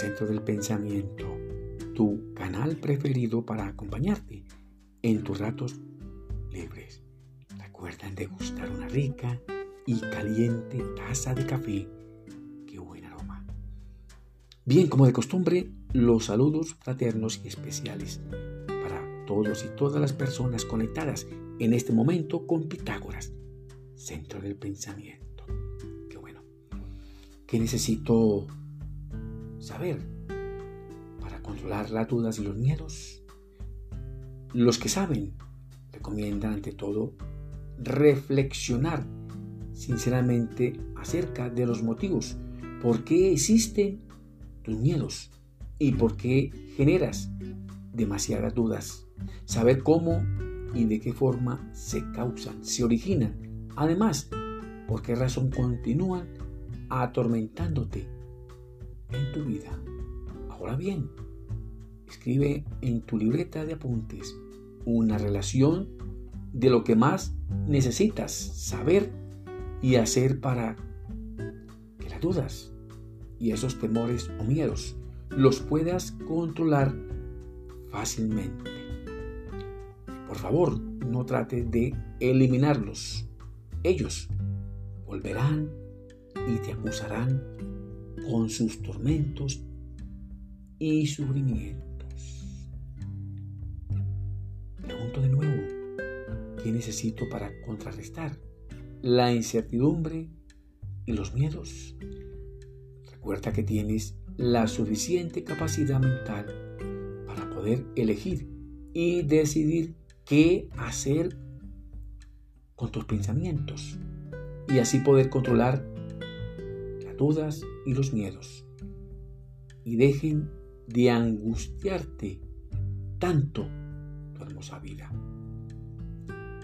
Centro del Pensamiento, tu canal preferido para acompañarte en tus ratos libres. Recuerda degustar una rica y caliente taza de café. Qué buen aroma. Bien, como de costumbre, los saludos fraternos y especiales para todos y todas las personas conectadas en este momento con Pitágoras, Centro del Pensamiento. Qué bueno. ¿Qué necesito saber para controlar las dudas y los miedos? Los que saben recomiendan ante todo reflexionar sinceramente acerca de los motivos por qué existen tus miedos y por qué generas demasiadas dudas. Saber cómo y de qué forma se causan, se originan. Además, por qué razón continúan atormentándote tu vida. Ahora bien, escribe en tu libreta de apuntes una relación de lo que más necesitas saber y hacer para que las dudas y esos temores o miedos los puedas controlar fácilmente. Por favor, no trate de eliminarlos. Ellos volverán y te acusarán con sus tormentos y sufrimientos. Pregunto de nuevo, ¿qué necesito para contrarrestar la incertidumbre y los miedos? Recuerda que tienes la suficiente capacidad mental para poder elegir y decidir qué hacer con tus pensamientos y así poder controlar dudas y los miedos. Y dejen de angustiarte tanto tu hermosa vida.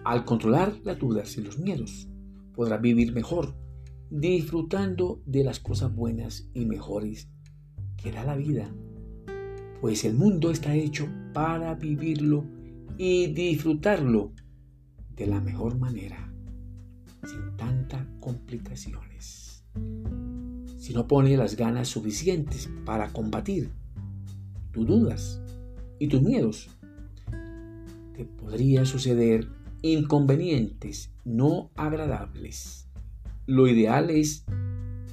Al controlar las dudas y los miedos, podrás vivir mejor, disfrutando de las cosas buenas y mejores que da la vida, pues el mundo está hecho para vivirlo y disfrutarlo de la mejor manera, sin tantas complicaciones. Si no pones las ganas suficientes para combatir tus dudas y tus miedos, te podría suceder inconvenientes no agradables. Lo ideal es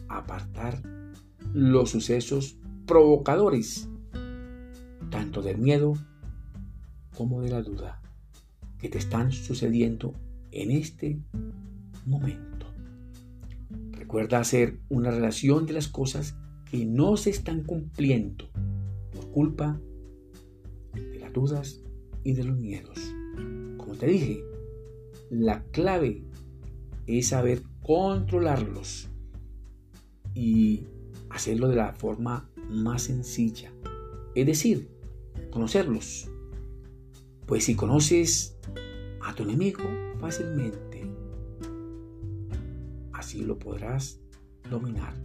apartar los sucesos provocadores, tanto del miedo como de la duda, que te están sucediendo en este momento. Recuerda hacer una relación de las cosas que no se están cumpliendo por culpa de las dudas y de los miedos. Como te dije, la clave es saber controlarlos y hacerlo de la forma más sencilla. Es decir, conocerlos. Pues si conoces a tu enemigo fácilmente, así lo podrás dominar.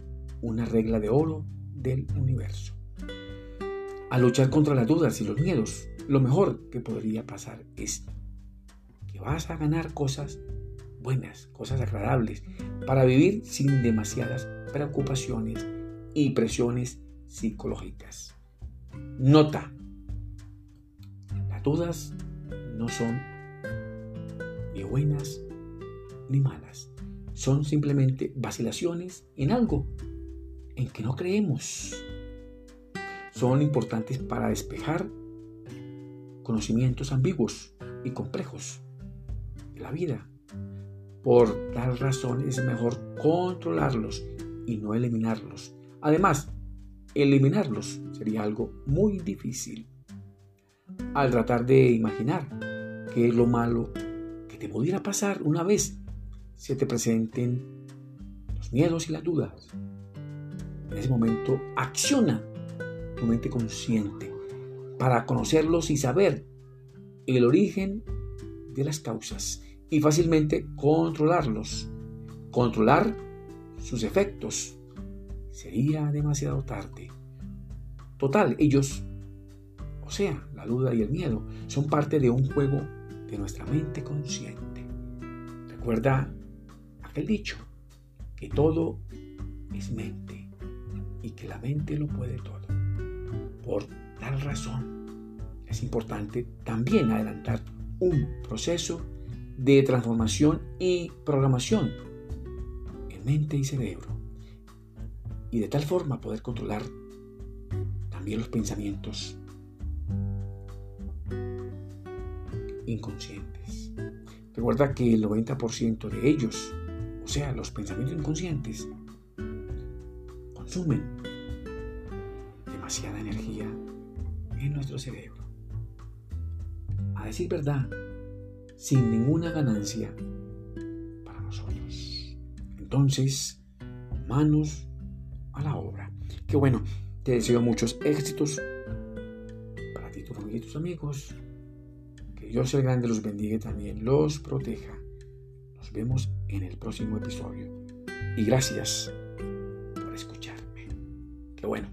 Una regla de oro del universo. Al luchar contra las dudas y los miedos, lo mejor que podría pasar es que vas a ganar cosas buenas, cosas agradables, para vivir sin demasiadas preocupaciones y presiones psicológicas. Nota. Las dudas no son ni buenas ni malas. Son simplemente vacilaciones en algo en que no creemos. Son importantes para despejar conocimientos ambiguos y complejos de la vida. Por tal razón es mejor controlarlos y no eliminarlos. Además, eliminarlos sería algo muy difícil. Al tratar de imaginar qué es lo malo que te pudiera pasar una vez se te presenten los miedos y las dudas. En ese momento acciona tu mente consciente para conocerlos y saber el origen de las causas y fácilmente controlarlos. Controlar sus efectos sería demasiado tarde. Total, ellos, o sea, la duda y el miedo, son parte de un juego de nuestra mente consciente. Recuerda aquel dicho, que todo es mente y que la mente lo puede todo. Por tal razón, es importante también adelantar un proceso de transformación y programación en mente y cerebro. Y de tal forma poder controlar también los pensamientos inconscientes. Recuerda que el 90% de ellos, sea, los pensamientos inconscientes, consumen demasiada energía en nuestro cerebro. A decir verdad, sin ninguna ganancia para nosotros. Entonces, manos a la obra. Qué bueno, te deseo muchos éxitos para ti, tu familia y tus amigos. Dios el Grande los bendiga y también los proteja. Nos vemos en el próximo episodio. Y gracias por escucharme. Qué bueno.